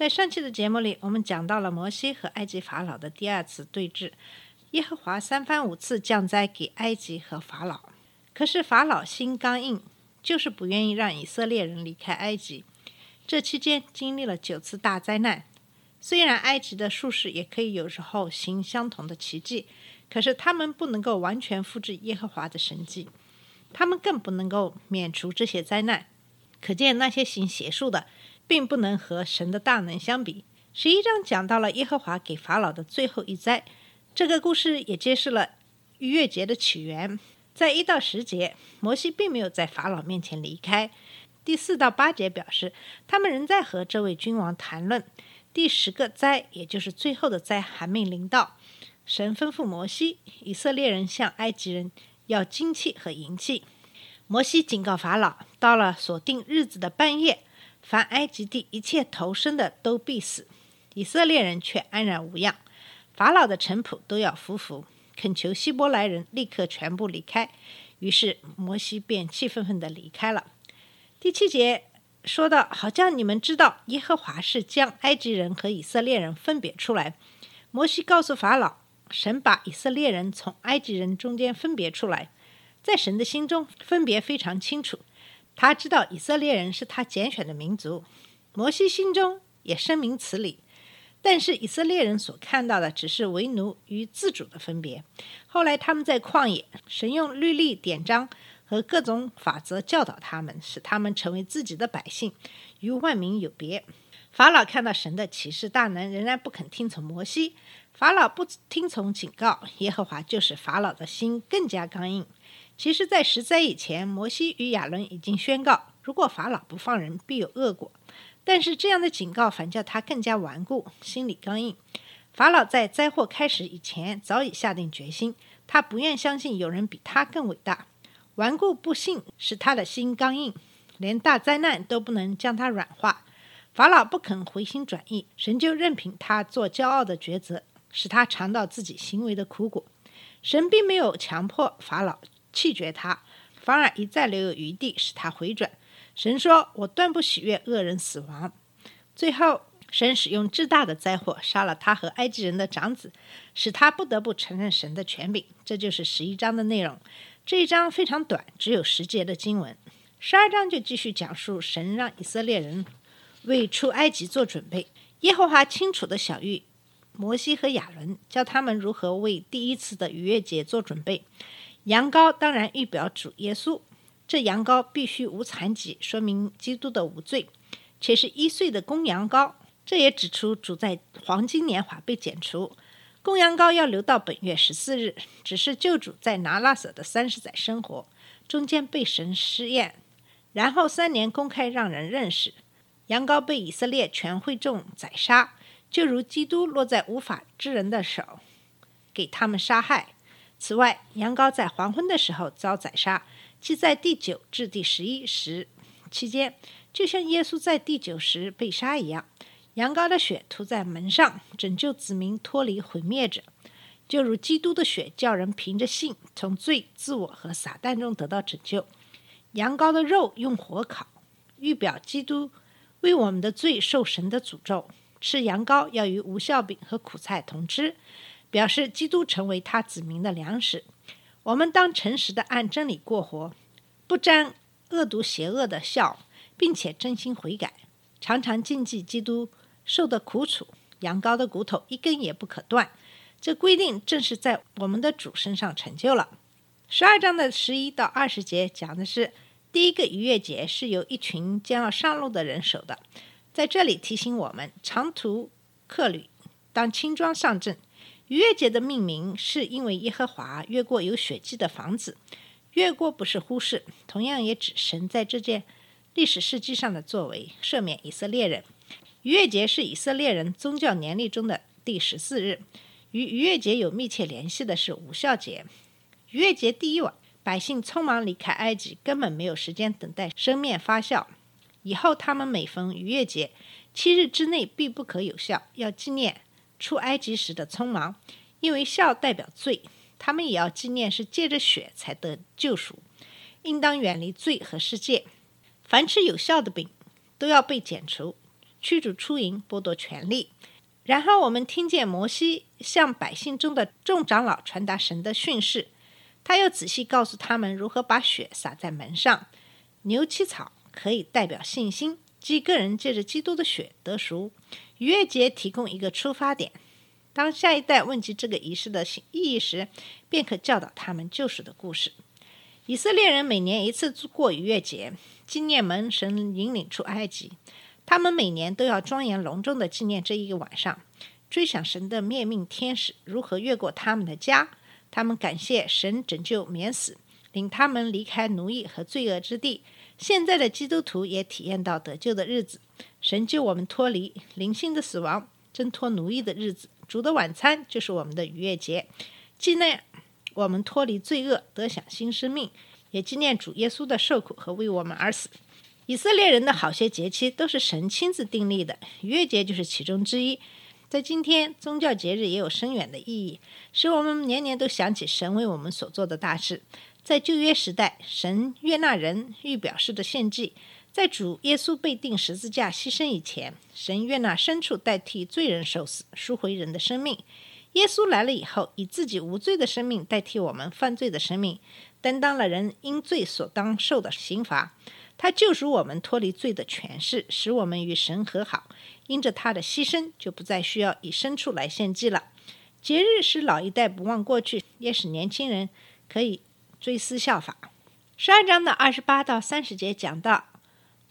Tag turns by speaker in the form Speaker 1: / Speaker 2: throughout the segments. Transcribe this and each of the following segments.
Speaker 1: 在上期的节目里，我们讲到了摩西和埃及法老的第二次对峙。耶和华三番五次降灾给埃及和法老，可是法老心刚硬，就是不愿意让以色列人离开埃及。这期间经历了九次大灾难。虽然埃及的术士也可以有时候行相同的奇迹，可是他们不能够完全复制耶和华的神迹，他们更不能够免除这些灾难。可见那些行邪术的，并不能和神的大能相比。十一章讲到了耶和华给法老的最后一灾，这个故事也揭示了逾越节的起源。在一到十节，摩西并没有在法老面前离开。第四到八节表示，他们仍在和这位君王谈论。第十个灾，也就是最后的灾，还没临到。神吩咐摩西，以色列人向埃及人要金器和银器。摩西警告法老，到了所定日子的半夜，凡埃及地一切投生的都必死，以色列人却安然无恙。法老的臣仆都要服服，恳求希伯来人立刻全部离开。于是摩西便气愤愤地离开了。第七节说到，好像你们知道，耶和华是将埃及人和以色列人分别出来。摩西告诉法老，神把以色列人从埃及人中间分别出来。在神的心中，分别非常清楚。他知道以色列人是他拣选的民族，摩西心中也深明此理。但是以色列人所看到的只是为奴与自主的分别。后来他们在旷野，神用律例典章和各种法则教导他们，使他们成为自己的百姓，与万民有别。法老看到神的启示大能，仍然不肯听从摩西。法老不听从警告，耶和华就使法老的心更加刚硬。其实，在十灾以前，摩西与亚伦已经宣告，如果法老不放人，必有恶果。但是这样的警告反叫他更加顽固，心里刚硬。法老在灾祸开始以前早已下定决心，他不愿相信有人比他更伟大。顽固不信使他的心刚硬，连大灾难都不能将他软化。法老不肯回心转意，神就任凭他做骄傲的抉择，使他尝到自己行为的苦果。神并没有强迫法老弃绝他，反而一再留有余地，使他回转。神说：“我断不喜悦恶人死亡。”最后，神使用至大的灾祸，杀了他和埃及人的长子，使他不得不承认神的权柄。这就是十一章的内容。这一章非常短，只有十节的经文。十二章就继续讲述神让以色列人为出埃及做准备。耶和华清楚地晓谕摩西和亚伦，教他们如何为第一次的逾越节做准备。羊羔当然预表主耶稣。这羊羔必须无残疾，说明基督的无罪，且是一岁的公羊羔。这也指出主在黄金年华被剪除。公羊羔要留到本月十四日，只是救主在拿拉撒的三十载生活中间被神试验，然后三年公开让人认识。羊羔被以色列全会众宰杀，就如基督落在无法之人的手，给他们杀害。此外，羊羔在黄昏的时候遭宰杀。即在第九至第十一时期间，就像耶稣在第九时被杀一样，羊羔的血涂在门上，拯救子民脱离毁灭者，就如基督的血叫人凭着信从罪、自我和撒旦中得到拯救。羊羔的肉用火烤，预表基督为我们的罪受神的诅咒。吃羊羔要与无酵饼和苦菜同吃，表示基督成为他子民的粮食。我们当诚实的按真理过活，不沾恶毒邪恶的笑，并且真心悔改，常常谨记基督受的苦楚。羊羔的骨头一根也不可断。这规定正是在我们的主身上成就了。十二章的十一到二十节讲的是第一个逾越节是由一群将要上路的人守的，在这里提醒我们，长途客旅当轻装上阵。逾越节的命名是因为耶和华越过有血迹的房子，越过不是忽视，同样也指神在这件历史事迹上的作为，赦免以色列人。逾越节是以色列人宗教年历中的第十四日。与逾越节有密切联系的是无效节。逾越节第一晚，百姓匆忙离开埃及，根本没有时间等待生面发酵。以后他们每逢逾越节，七日之内必不可有效，要纪念出埃及时的匆忙，因为孝代表罪。他们也要纪念是借着血才得救赎，应当远离罪和世界。凡吃有效的饼，都要被剪除，驱逐出营，剥夺权利。然后我们听见摩西向百姓中的众长老传达神的训示，他又仔细告诉他们如何把血洒在门上。牛七草可以代表信心，即个人借着基督的血得赎。逾越节提供一个出发点。当下一代问及这个仪式的意义时，便可教导他们救赎的故事。以色列人每年一次过逾越节，纪念门神引领出埃及。他们每年都要庄严隆重地纪念这一个晚上，追想神的灭命天使如何越过他们的家。他们感谢神拯救免死，领他们离开奴役和罪恶之地。现在的基督徒也体验到得救的日子，神救我们脱离灵性的死亡，挣脱奴役的日子。主的晚餐就是我们的逾越节，纪念我们脱离罪恶，得享新生命，也纪念主耶稣的受苦和为我们而死。以色列人的好些节期都是神亲自订立的，逾越节就是其中之一。在今天，宗教节日也有深远的意义，使我们年年都想起神为我们所做的大事。在旧约时代，神悦纳人欲表示的献祭；在主耶稣被钉十字架牺牲以前，神悦纳牲畜代替罪人受死，赎回人的生命。耶稣来了以后，以自己无罪的生命代替我们犯罪的生命，担当了人因罪所当受的刑罚。他救赎我们脱离罪的权势，使我们与神和好。因着他的牺牲，就不再需要以牲畜来献祭了。节日使老一代不忘过去，也使年轻人可以追思效法。十二章的二十八到三十节讲到，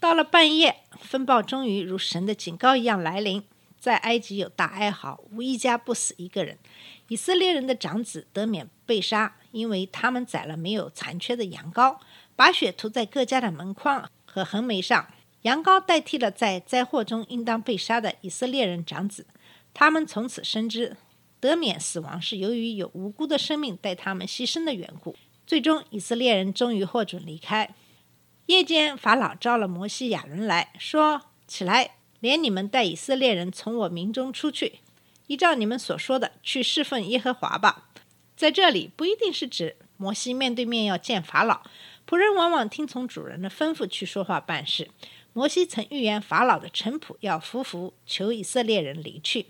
Speaker 1: 到了半夜，风暴终于如神的警告一样来临。在埃及有大哀嚎，无一家不死一个人。以色列人的长子得免被杀，因为他们宰了没有残缺的羊羔。把血涂在各家的门框和横楣上，羊羔代替了在灾祸中应当被杀的以色列人长子。他们从此深知得免死亡是由于有无辜的生命带他们牺牲的缘故。最终，以色列人终于获准离开。夜间，法老召了摩西、亚伦来说：“起来，连你们带以色列人从我民中出去，依照你们所说的去侍奉耶和华吧。”在这里，不一定是指摩西面对面要见法老。仆人往往听从主人的吩咐去说话办事。摩西曾预言法老的臣仆要服服，求以色列人离去。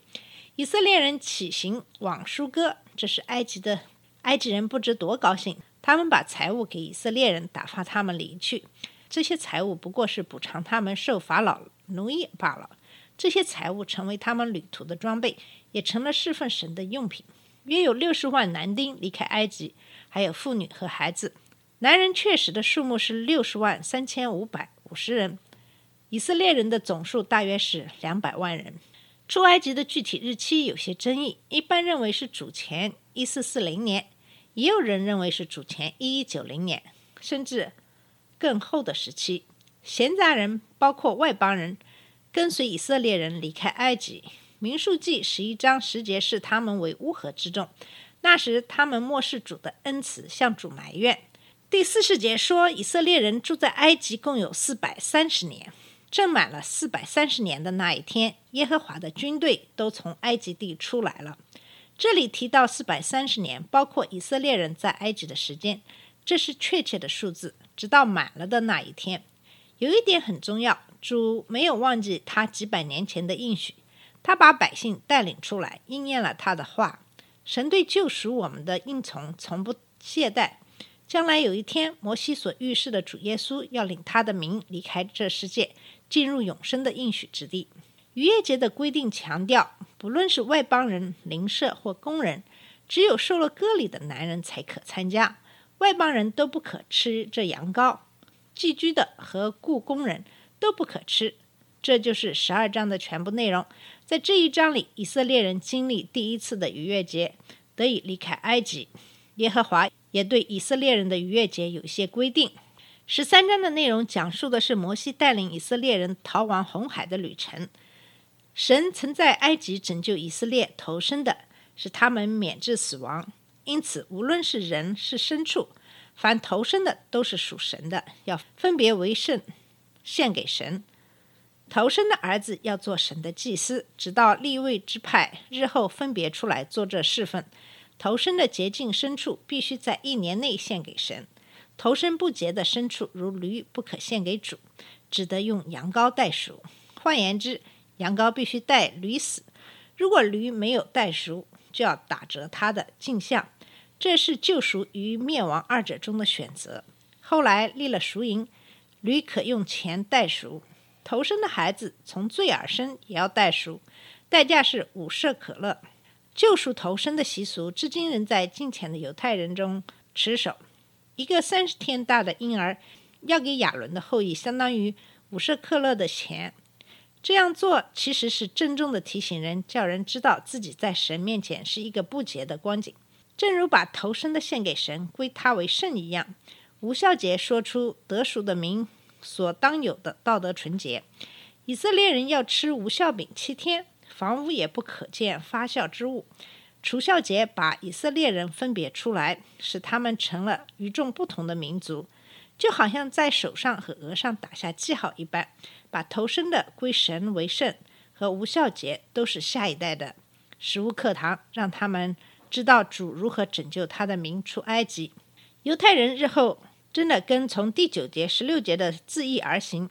Speaker 1: 以色列人起行往舒哥，这是埃及的埃及人不知多高兴。他们把财物给以色列人，打发他们离去。这些财物不过是补偿他们受法老奴役罢了。这些财物成为他们旅途的装备，也成了侍奉神的用品。约有六十万男丁离开埃及，还有妇女和孩子。男人确实的数目是六十万三千五百五十人，以色列人的总数大约是两百万人。出埃及的具体日期有些争议，一般认为是主前一四四零年，也有人认为是主前一一九零年，甚至更后的时期。闲杂人包括外邦人跟随以色列人离开埃及。民数记十一章十节视他们为乌合之众，那时他们漠视主的恩慈，向主埋怨。第四十节说，以色列人住在埃及共有四百三十年。正满了四百三十年的那一天，耶和华的军队都从埃及地出来了。这里提到四百三十年，包括以色列人在埃及的时间，这是确切的数字。直到满了的那一天，有一点很重要，主没有忘记他几百年前的应许，他把百姓带领出来，应验了他的话。神对救赎我们的应从，从不懈怠。将来有一天，摩西所预示的主耶稣要领他的民离开这世界，进入永生的应许之地。逾越节的规定强调，不论是外邦人、邻舍或工人，只有受了割礼的男人才可参加，外邦人都不可吃这羊羔。寄居的和雇工人都不可吃。这就是十二章的全部内容。在这一章里，以色列人经历第一次的逾越节，得以离开埃及。耶和华。也对以色列人的逾越节有些规定。十三章的内容讲述的是摩西带领以色列人逃亡红海的旅程。神曾在埃及拯救以色列投生的，是他们免致死亡。因此，无论是人是牲畜，凡投生的都是属神的，要分别为圣，献给神。投生的儿子要做神的祭司，直到立位之派日后分别出来做这侍奉。投生的洁净牲畜必须在一年内献给神。投生不洁的牲畜，如驴，不可献给主，只得用羊羔代赎。换言之，羊羔必须带驴死。如果驴没有代赎，就要打折它的镜像。这是救赎与灭亡二者中的选择。后来立了赎银，驴可用钱代赎。投生的孩子从罪而生，也要代赎，代价是五舍可乐。救赎投生的习俗至今仍在近前的犹太人中持守。一个三十天大的婴儿要给亚伦的后裔相当于五舍克勒的钱。这样做其实是郑重的提醒人，叫人知道自己在神面前是一个不洁的光景，正如把头生的献给神，归他为圣一样。无孝节说出得赎的名所当有的道德纯洁。以色列人要吃无效饼七天，房屋也不可见发酵之物。除孝节把以色列人分别出来，使他们成了与众不同的民族，就好像在手上和额上打下记号一般。把投生的归神为圣和无孝节都是下一代的食物课堂，让他们知道主如何拯救他的民出埃及。犹太人日后真的跟从第九节、十六节的自意而行，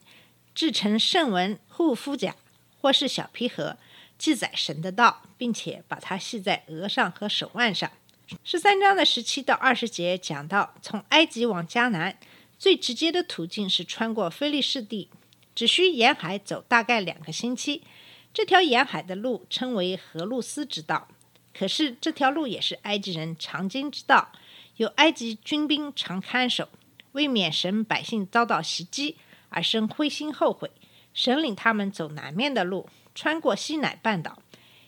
Speaker 1: 制成圣文护肤甲或是小皮盒。记载神的道，并且把它系在额上和手腕上。十三章的十七到二十节讲到，从埃及往迦南最直接的途径是穿过菲利士地，只需沿海走大概两个星期。这条沿海的路称为荷路斯之道，可是这条路也是埃及人常经之道，有埃及军兵常看守，为免神百姓遭到袭击而生灰心后悔，神领他们走南面的路。穿过西乃半岛，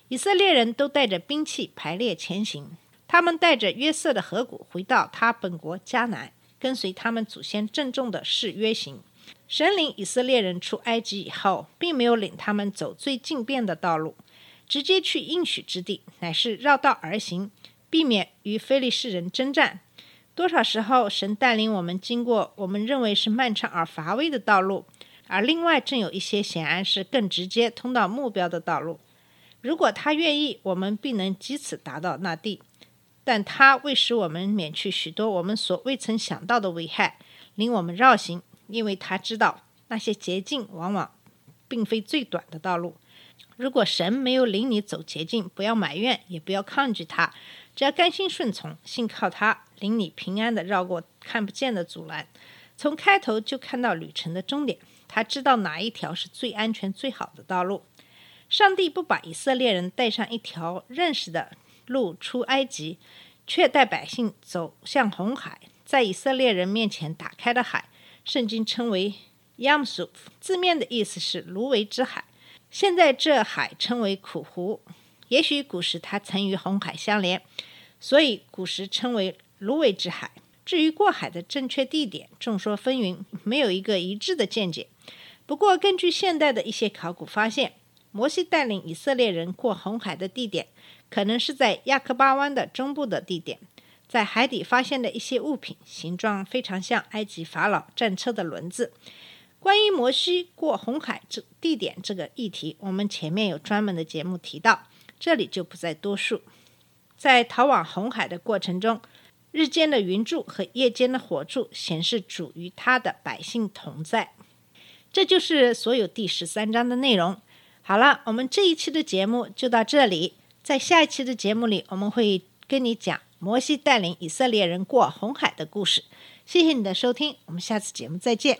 Speaker 1: 以色列人都带着兵器排列前行。他们带着约瑟的河谷回到他本国迦南，跟随他们祖先郑重的誓约行。神领以色列人出埃及以后，并没有领他们走最近便的道路，直接去应许之地，乃是绕道而行，避免与非利士人征战。多少时候，神带领我们经过我们认为是漫长而乏味的道路。而另外，正有一些显然是更直接通到目标的道路。如果他愿意，我们必能藉此达到那地。但他为使我们免去许多我们所未曾想到的危害，令我们绕行，因为他知道那些捷径往往并非最短的道路。如果神没有领你走捷径，不要埋怨，也不要抗拒他，只要甘心顺从，信靠他，领你平安的绕过看不见的阻拦，从开头就看到旅程的终点。他知道哪一条是最安全、最好的道路。上帝不把以色列人带上一条认识的路出埃及，却带百姓走向红海，在以色列人面前打开的海，圣经称为 Yamsuf，字面的意思是芦苇之海。现在这海称为苦湖，也许古时它曾与红海相连，所以古时称为芦苇之海。至于过海的正确地点，众说纷纭，没有一个一致的见解。不过，根据现代的一些考古发现，摩西带领以色列人过红海的地点，可能是在亚克巴湾的中部的地点。在海底发现的一些物品，形状非常像埃及法老战车的轮子。关于摩西过红海这地点这个议题，我们前面有专门的节目提到，这里就不再多述。在逃往红海的过程中，日间的云柱和夜间的火柱显示主与他的百姓同在。这就是所有第十三章的内容。好了，我们这一期的节目就到这里。在下一期的节目里，我们会跟你讲摩西带领以色列人过红海的故事。谢谢你的收听，我们下次节目再见。